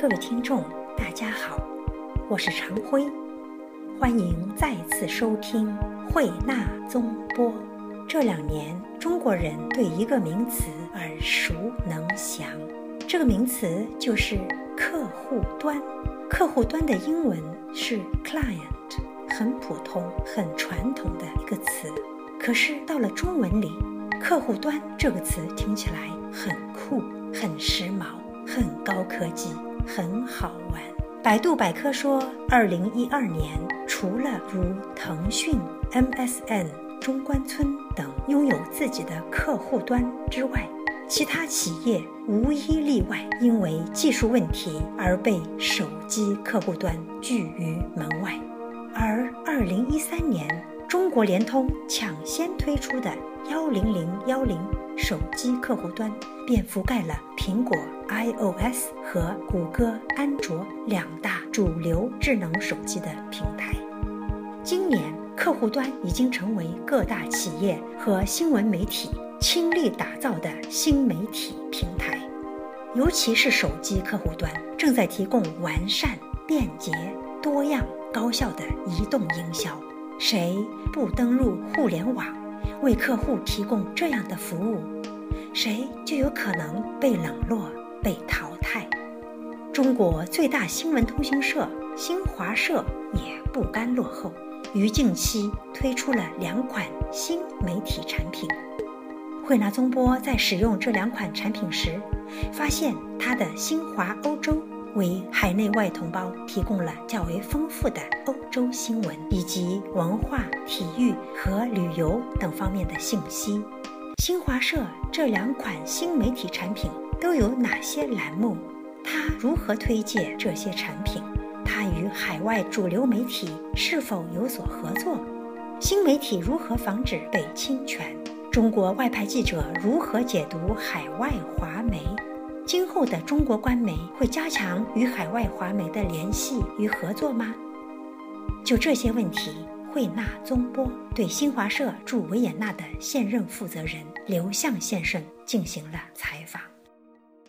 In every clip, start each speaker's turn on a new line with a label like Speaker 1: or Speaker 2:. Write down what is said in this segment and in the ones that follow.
Speaker 1: 各位听众，大家好，我是常辉，欢迎再次收听慧纳综播。这两年，中国人对一个名词耳熟能详，这个名词就是客户端。客户端的英文是 client，很普通、很传统的一个词。可是到了中文里，客户端这个词听起来很酷、很时髦、很高科技、很好玩。百度百科说，二零一二年，除了如腾讯、MSN、中关村等拥有自己的客户端之外，其他企业无一例外因为技术问题而被手机客户端拒于门外。而二零一三年，中国联通抢先推出的。幺零零幺零手机客户端便覆盖了苹果 iOS 和谷歌安卓两大主流智能手机的平台。今年，客户端已经成为各大企业和新闻媒体倾力打造的新媒体平台。尤其是手机客户端正在提供完善、便捷、多样、高效的移动营销。谁不登录互联网？为客户提供这样的服务，谁就有可能被冷落、被淘汰。中国最大新闻通讯社新华社也不甘落后，于近期推出了两款新媒体产品。惠纳综波在使用这两款产品时，发现它的新华欧洲。为海内外同胞提供了较为丰富的欧洲新闻以及文化、体育和旅游等方面的信息。新华社这两款新媒体产品都有哪些栏目？它如何推介这些产品？它与海外主流媒体是否有所合作？新媒体如何防止被侵权？中国外派记者如何解读海外华媒？今后的中国官媒会加强与海外华媒的联系与合作吗？就这些问题，惠纳宗波对新华社驻维也纳的现任负责人刘向先生进行了采访。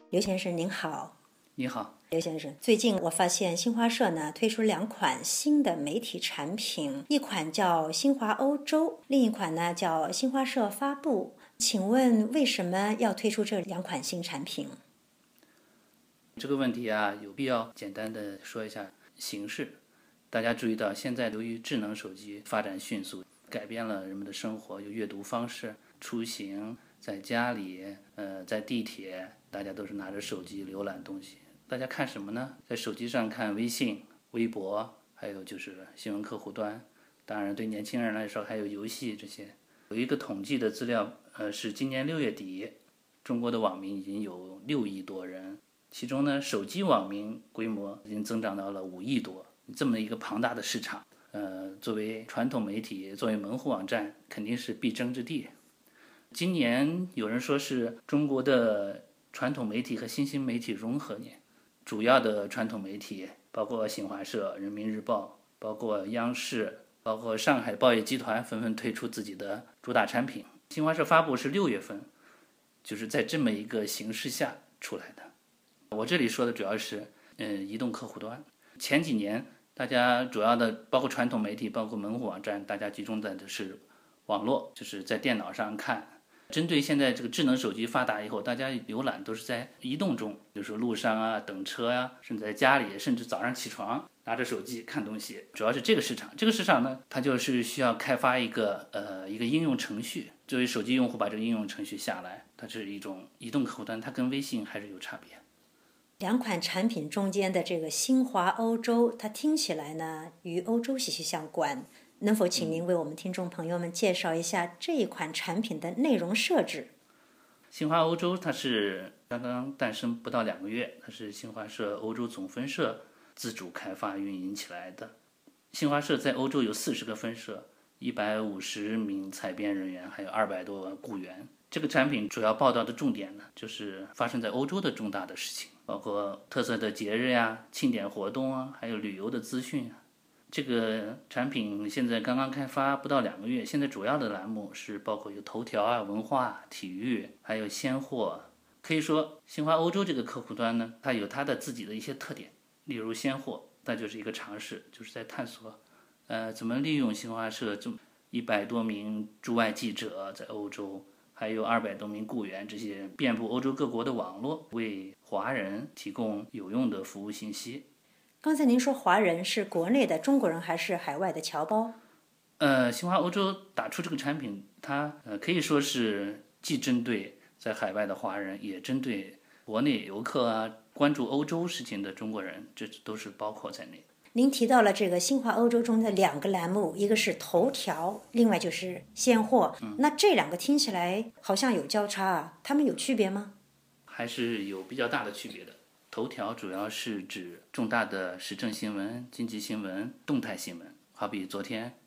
Speaker 1: 刘先生您好，
Speaker 2: 你好，
Speaker 1: 刘先生。最近我发现新华社呢推出两款新的媒体产品，一款叫新华欧洲，另一款呢叫新华社发布。请问为什么要推出这两款新产品？
Speaker 2: 这个问题啊，有必要简单的说一下形式。大家注意到，现在由于智能手机发展迅速，改变了人们的生活，有阅读方式、出行，在家里，呃，在地铁，大家都是拿着手机浏览东西。大家看什么呢？在手机上看微信、微博，还有就是新闻客户端。当然，对年轻人来说，还有游戏这些。有一个统计的资料，呃，是今年六月底，中国的网民已经有六亿多人。其中呢，手机网民规模已经增长到了五亿多，这么一个庞大的市场，呃，作为传统媒体，作为门户网站，肯定是必争之地。今年有人说是中国的传统媒体和新兴媒体融合年，主要的传统媒体包括新华社、人民日报，包括央视，包括上海报业集团，纷纷推出自己的主打产品。新华社发布是六月份，就是在这么一个形势下出来的。我这里说的主要是，嗯，移动客户端。前几年，大家主要的包括传统媒体，包括门户网站，大家集中在的是网络，就是在电脑上看。针对现在这个智能手机发达以后，大家浏览都是在移动中，比如说路上啊、等车呀，甚至在家里，甚至早上起床拿着手机看东西，主要是这个市场。这个市场呢，它就是需要开发一个呃一个应用程序，作为手机用户把这个应用程序下来，它是一种移动客户端，它跟微信还是有差别。
Speaker 1: 两款产品中间的这个新华欧洲，它听起来呢与欧洲息息相关。能否请您为我们听众朋友们介绍一下这一款产品的内容设置？
Speaker 2: 新华欧洲它是刚刚诞生不到两个月，它是新华社欧洲总分社自主开发运营起来的。新华社在欧洲有四十个分社，一百五十名采编人员，还有二百多万雇员。这个产品主要报道的重点呢，就是发生在欧洲的重大的事情，包括特色的节日呀、庆典活动啊，还有旅游的资讯啊。这个产品现在刚刚开发不到两个月，现在主要的栏目是包括有头条啊、文化、体育，还有鲜货、可以说，新华欧洲这个客户端呢，它有它的自己的一些特点，例如鲜货，那就是一个尝试，就是在探索，呃，怎么利用新华社这么一百多名驻外记者在欧洲，还有二百多名雇员，这些遍布欧洲各国的网络，为华人提供有用的服务信息。
Speaker 1: 刚才您说华人是国内的中国人还是海外的侨胞？
Speaker 2: 呃，新华欧洲打出这个产品，它呃可以说是既针对在海外的华人，也针对国内游客啊，关注欧洲事情的中国人，这都是包括在内。
Speaker 1: 您提到了这个新华欧洲中的两个栏目，一个是头条，另外就是现货。那这两个听起来好像有交叉啊，它们有区别吗？
Speaker 2: 还是有比较大的区别的。头条主要是指重大的时政新闻、经济新闻、动态新闻，好比昨天，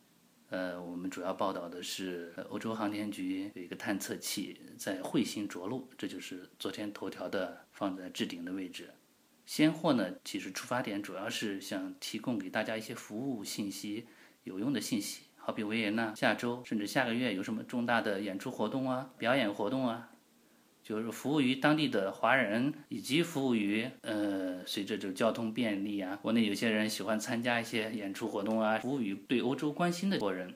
Speaker 2: 呃，我们主要报道的是欧洲航天局有一个探测器在彗星着陆，这就是昨天头条的放在置顶的位置。先货呢，其实出发点主要是想提供给大家一些服务信息、有用的信息，好比维也纳下周甚至下个月有什么重大的演出活动啊、表演活动啊。就是服务于当地的华人，以及服务于呃，随着这个交通便利啊，国内有些人喜欢参加一些演出活动啊，服务于对欧洲关心的国人。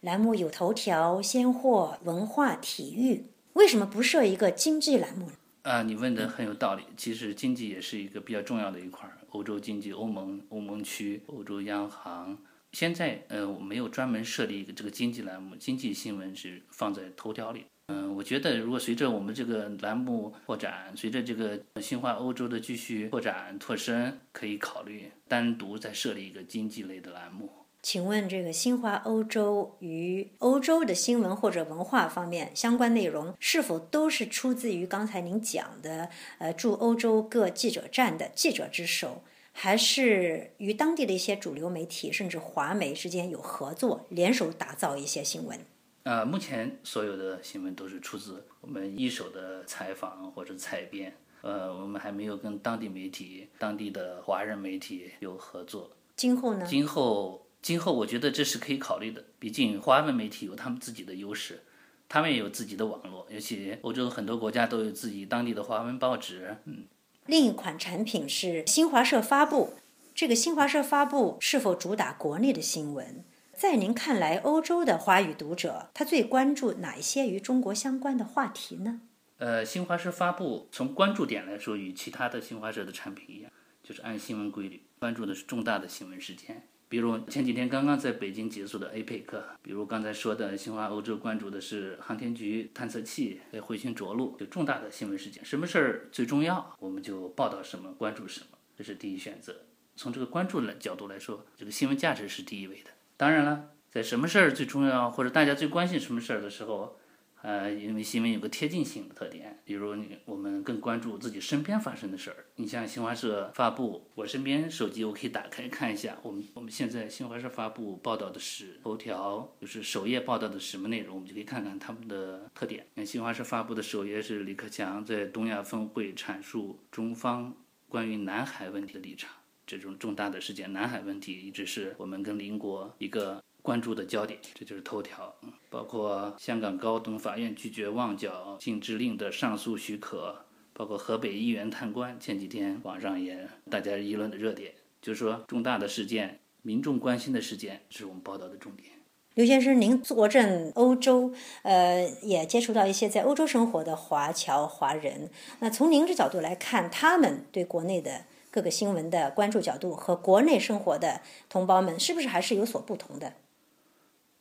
Speaker 1: 栏目有头条、鲜货、文化、体育，为什么不设一个经济栏目呢？
Speaker 2: 啊，你问的很有道理。其实经济也是一个比较重要的一块儿，欧洲经济、欧盟、欧盟区、欧洲央行。现在呃，我没有专门设立一个这个经济栏目，经济新闻是放在头条里。嗯，我觉得如果随着我们这个栏目扩展，随着这个新华欧洲的继续扩展拓深，可以考虑单独再设立一个经济类的栏目。
Speaker 1: 请问这个新华欧洲与欧洲的新闻或者文化方面相关内容，是否都是出自于刚才您讲的呃驻欧洲各记者站的记者之手，还是与当地的一些主流媒体甚至华媒之间有合作，联手打造一些新闻？
Speaker 2: 呃，目前所有的新闻都是出自我们一手的采访或者采编，呃，我们还没有跟当地媒体、当地的华人媒体有合作。
Speaker 1: 今后呢？
Speaker 2: 今后，今后我觉得这是可以考虑的。毕竟华文媒体有他们自己的优势，他们也有自己的网络，尤其欧洲很多国家都有自己当地的华文报纸。嗯。
Speaker 1: 另一款产品是新华社发布，这个新华社发布是否主打国内的新闻？在您看来，欧洲的华语读者他最关注哪一些与中国相关的话题呢？
Speaker 2: 呃，新华社发布从关注点来说，与其他的新华社的产品一样，就是按新闻规律关注的是重大的新闻事件。比如前几天刚刚在北京结束的 APEC，比如刚才说的新华欧洲关注的是航天局探测器在彗星着陆，就重大的新闻事件，什么事儿最重要，我们就报道什么，关注什么，这是第一选择。从这个关注的角度来说，这个新闻价值是第一位的。当然了，在什么事儿最重要，或者大家最关心什么事儿的时候，呃，因为新闻有个贴近性的特点，比如你我们更关注自己身边发生的事儿。你像新华社发布，我身边手机我可以打开看一下，我们我们现在新华社发布报道的是头条，就是首页报道的什么内容，我们就可以看看他们的特点。那新华社发布的首页是李克强在东亚峰会阐述中方关于南海问题的立场。这种重大的事件，南海问题一直是我们跟邻国一个关注的焦点，这就是头条。包括香港高等法院拒绝旺角禁制令的上诉许可，包括河北议员贪官，前几天网上也大家议论的热点，就是说重大的事件，民众关心的事件，是我们报道的重点。
Speaker 1: 刘先生，您坐镇欧洲，呃，也接触到一些在欧洲生活的华侨华人，那从您这角度来看，他们对国内的。各个新闻的关注角度和国内生活的同胞们是不是还是有所不同的？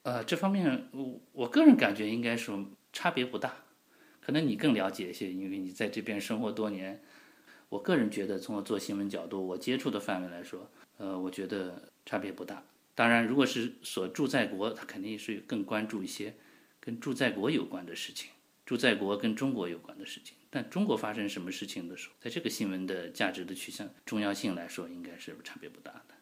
Speaker 2: 呃，这方面我我个人感觉应该说差别不大，可能你更了解一些，因为你在这边生活多年。我个人觉得，从我做新闻角度，我接触的范围来说，呃，我觉得差别不大。当然，如果是所住在国，他肯定是更关注一些跟住在国有关的事情，住在国跟中国有关的事情。但中国发生什么事情的时候，在这个新闻的价值的取向重要性来说，应该是差别不大的。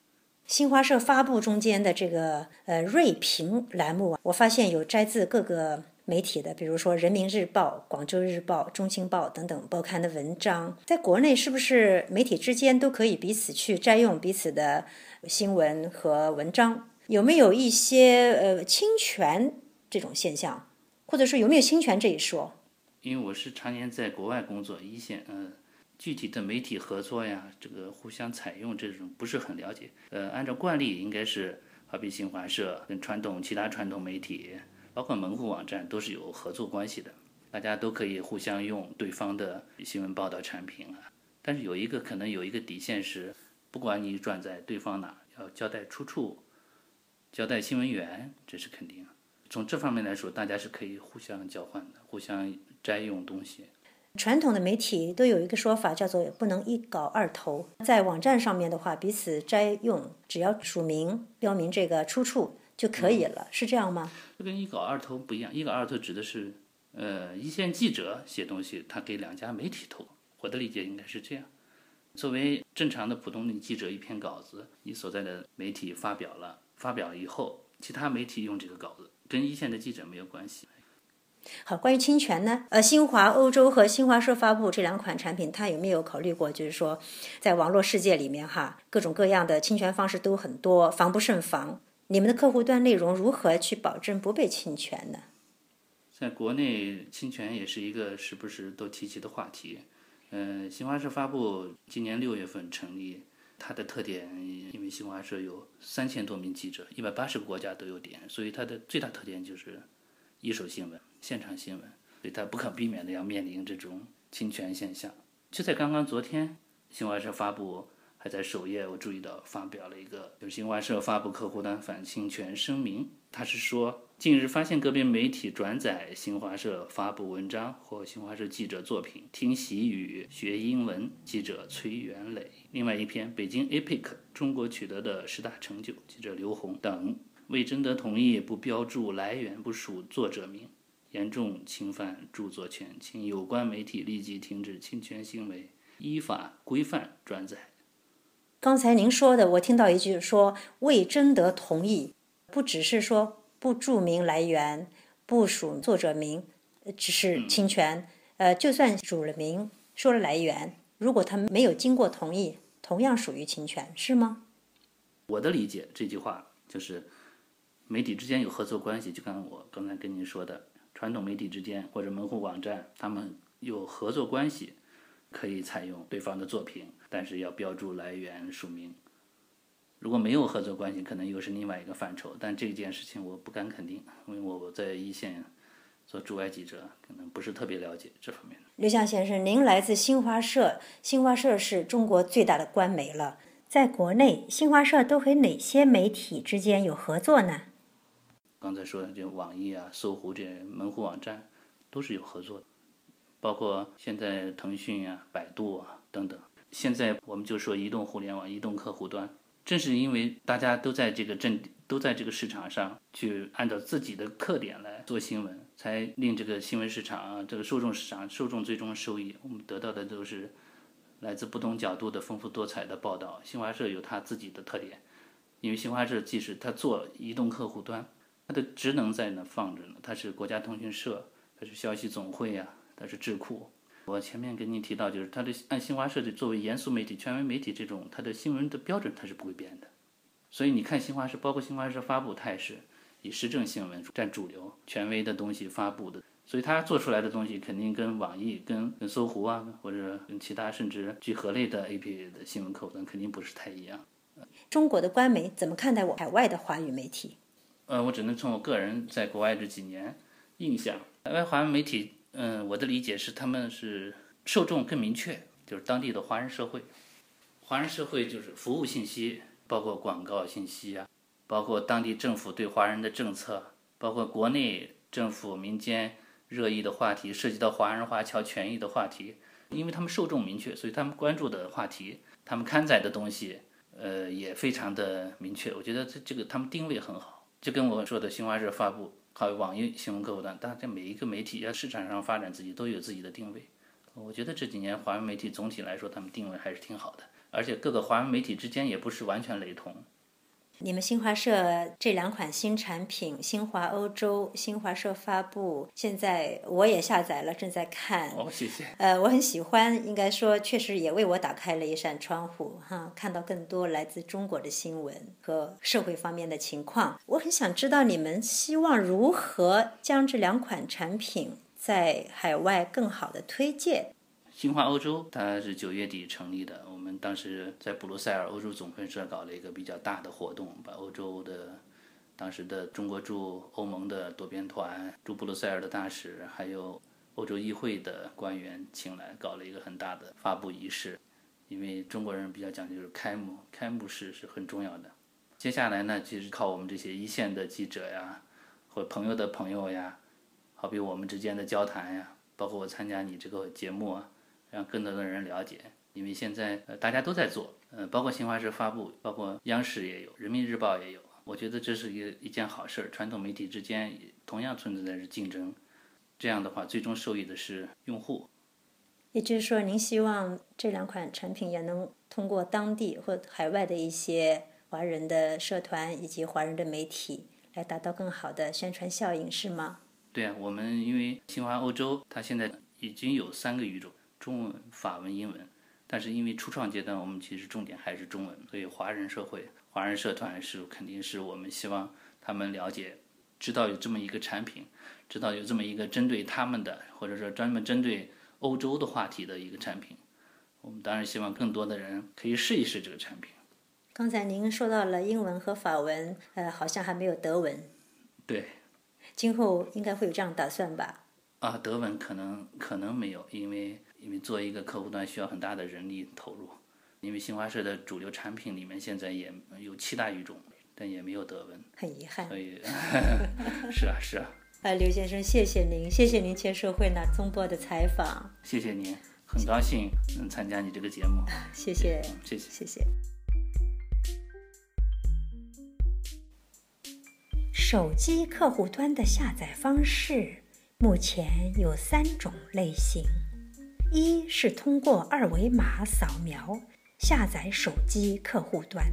Speaker 1: 新华社发布中间的这个呃锐评栏目啊，我发现有摘自各个媒体的，比如说人民日报、广州日报、中青报等等报刊的文章。在国内，是不是媒体之间都可以彼此去摘用彼此的新闻和文章？有没有一些呃侵权这种现象，或者说有没有侵权这一说？
Speaker 2: 因为我是常年在国外工作，一线，嗯，具体的媒体合作呀，这个互相采用这种不是很了解。呃，按照惯例，应该是好比新华社跟传统其他传统媒体，包括门户网站都是有合作关系的，大家都可以互相用对方的新闻报道产品啊。但是有一个可能有一个底线是，不管你转在对方哪，要交代出处，交代新闻源，这是肯定。从这方面来说，大家是可以互相交换的，互相摘用东西。
Speaker 1: 传统的媒体都有一个说法，叫做不能一稿二投。在网站上面的话，彼此摘用，只要署名标明这个出处就可以了，是这样吗？
Speaker 2: 这跟一稿二投不一样，一稿二投指的是，呃，一线记者写东西，他给两家媒体投。我的理解应该是这样。作为正常的普通的记者，一篇稿子，你所在的媒体发表了，发表了以后，其他媒体用这个稿子。跟一线的记者没有关系。
Speaker 1: 好，关于侵权呢？呃，新华欧洲和新华社发布这两款产品，它有没有考虑过？就是说，在网络世界里面，哈，各种各样的侵权方式都很多，防不胜防。你们的客户端内容如何去保证不被侵权呢？
Speaker 2: 在国内，侵权也是一个时不时都提起的话题。嗯，新华社发布今年六月份成立。它的特点，因为新华社有三千多名记者，一百八十个国家都有点，所以它的最大特点就是一手新闻、现场新闻，所以他不可避免的要面临这种侵权现象。就在刚刚昨天，新华社发布，还在首页，我注意到发表了一个，就是新华社发布客户端反侵权声明，他是说。近日发现个别媒体转载新华社发布文章或新华社记者作品，听习语学英文记者崔元磊。另外一篇《北京 APEC 中国取得的十大成就》，记者刘红等未征得同意不标注来源不署作者名，严重侵犯著作权，请有关媒体立即停止侵权行为，依法规范转载。
Speaker 1: 刚才您说的，我听到一句说未征得同意，不只是说。不注明来源，不署作者名，只是侵权。呃，就算署了名，说了来源，如果他没有经过同意，同样属于侵权，是吗？
Speaker 2: 我的理解，这句话就是媒体之间有合作关系，就刚我刚才跟您说的，传统媒体之间或者门户网站，他们有合作关系，可以采用对方的作品，但是要标注来源署名。如果没有合作关系，可能又是另外一个范畴。但这件事情我不敢肯定，因为我在一线做驻外记者，可能不是特别了解这方面。
Speaker 1: 刘向先生，您来自新华社，新华社是中国最大的官媒了。在国内，新华社都和哪些媒体之间有合作呢？
Speaker 2: 刚才说的，就网易啊、搜狐这些门户网站都是有合作的，包括现在腾讯啊、百度啊等等。现在我们就说移动互联网、移动客户端。正是因为大家都在这个阵都在这个市场上去按照自己的特点来做新闻，才令这个新闻市场啊，这个受众市场受众最终收益，我们得到的都是来自不同角度的丰富多彩的报道。新华社有它自己的特点，因为新华社即使它做移动客户端，它的职能在那放着呢，它是国家通讯社，它是消息总会呀，它是智库。我前面跟您提到，就是它的按新华社的作为严肃媒体、权威媒体这种，它的新闻的标准它是不会变的。所以你看新华社，包括新华社发布，它也是以时政新闻占主流、权威的东西发布的。所以它做出来的东西肯定跟网易、跟跟搜狐啊，或者跟其他甚至聚合类的 A P P 的新闻客户端肯定不是太一样。
Speaker 1: 中国的官媒怎么看待我海外的华语媒体？
Speaker 2: 呃，我只能从我个人在国外这几年印象，海外华文媒体。嗯，我的理解是，他们是受众更明确，就是当地的华人社会。华人社会就是服务信息，包括广告信息啊，包括当地政府对华人的政策，包括国内政府、民间热议的话题，涉及到华人华侨权益的话题。因为他们受众明确，所以他们关注的话题，他们刊载的东西，呃，也非常的明确。我觉得这这个他们定位很好，就跟我说的新华社发布。还有网易新闻客户端，大家，每一个媒体在市场上发展自己都有自己的定位。我觉得这几年华文媒体总体来说，他们定位还是挺好的，而且各个华文媒体之间也不是完全雷同。
Speaker 1: 你们新华社这两款新产品，新华欧洲、新华社发布，现在我也下载了，正在看。
Speaker 2: 哦，谢谢。
Speaker 1: 呃，我很喜欢，应该说确实也为我打开了一扇窗户，哈，看到更多来自中国的新闻和社会方面的情况。我很想知道你们希望如何将这两款产品在海外更好的推介。
Speaker 2: 新华欧洲它是九月底成立的，我当时在布鲁塞尔欧洲总分社搞了一个比较大的活动，把欧洲的当时的中国驻欧盟的多边团、驻布鲁塞尔的大使，还有欧洲议会的官员请来，搞了一个很大的发布仪式。因为中国人比较讲究是开幕，开幕式是很重要的。接下来呢，其实靠我们这些一线的记者呀，或朋友的朋友呀，好比我们之间的交谈呀，包括我参加你这个节目啊。让更多的人了解，因为现在呃大家都在做，呃包括新华社发布，包括央视也有，人民日报也有，我觉得这是一一件好事儿。传统媒体之间同样存在着竞争，这样的话最终受益的是用户。
Speaker 1: 也就是说，您希望这两款产品也能通过当地或海外的一些华人的社团以及华人的媒体来达到更好的宣传效应，是吗？
Speaker 2: 对啊，我们因为新华欧洲它现在已经有三个语种。中文、法文、英文，但是因为初创阶段，我们其实重点还是中文，所以华人社会、华人社团是肯定是我们希望他们了解、知道有这么一个产品，知道有这么一个针对他们的，或者说专门针对欧洲的话题的一个产品。我们当然希望更多的人可以试一试这个产品。
Speaker 1: 刚才您说到了英文和法文，呃，好像还没有德文。
Speaker 2: 对。
Speaker 1: 今后应该会有这样打算吧？
Speaker 2: 啊，德文可能可能没有，因为。因为做一个客户端需要很大的人力投入，因为新华社的主流产品里面现在也有七大语种，但也没有德文，
Speaker 1: 很遗憾。
Speaker 2: 所以，是啊是啊。
Speaker 1: 啊，刘先生，谢谢您，谢谢您接受惠纳综播的采访。
Speaker 2: 谢谢您，很高兴能参加你这个节目。
Speaker 1: 谢谢，
Speaker 2: 谢谢，
Speaker 1: 谢谢。手机客户端的下载方式目前有三种类型。一是通过二维码扫描下载手机客户端，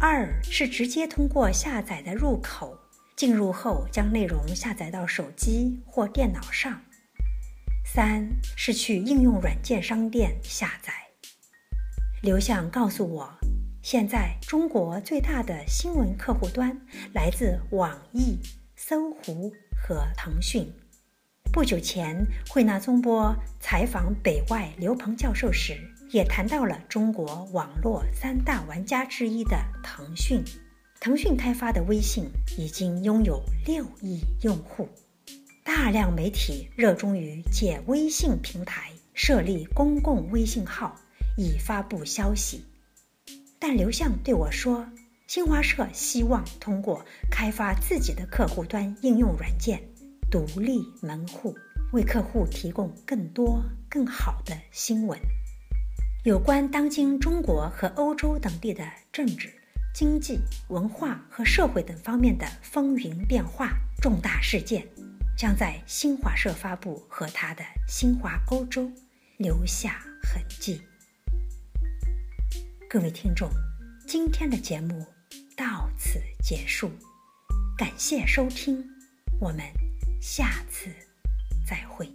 Speaker 1: 二是直接通过下载的入口进入后将内容下载到手机或电脑上，三是去应用软件商店下载。刘向告诉我，现在中国最大的新闻客户端来自网易、搜狐和腾讯。不久前，慧纳综播采访北外刘鹏教授时，也谈到了中国网络三大玩家之一的腾讯。腾讯开发的微信已经拥有六亿用户，大量媒体热衷于借微信平台设立公共微信号以发布消息。但刘向对我说，新华社希望通过开发自己的客户端应用软件。独立门户，为客户提供更多更好的新闻。有关当今中国和欧洲等地的政治、经济、文化和社会等方面的风云变化、重大事件，将在新华社发布和他的新华欧洲留下痕迹。各位听众，今天的节目到此结束，感谢收听，我们。下次再会。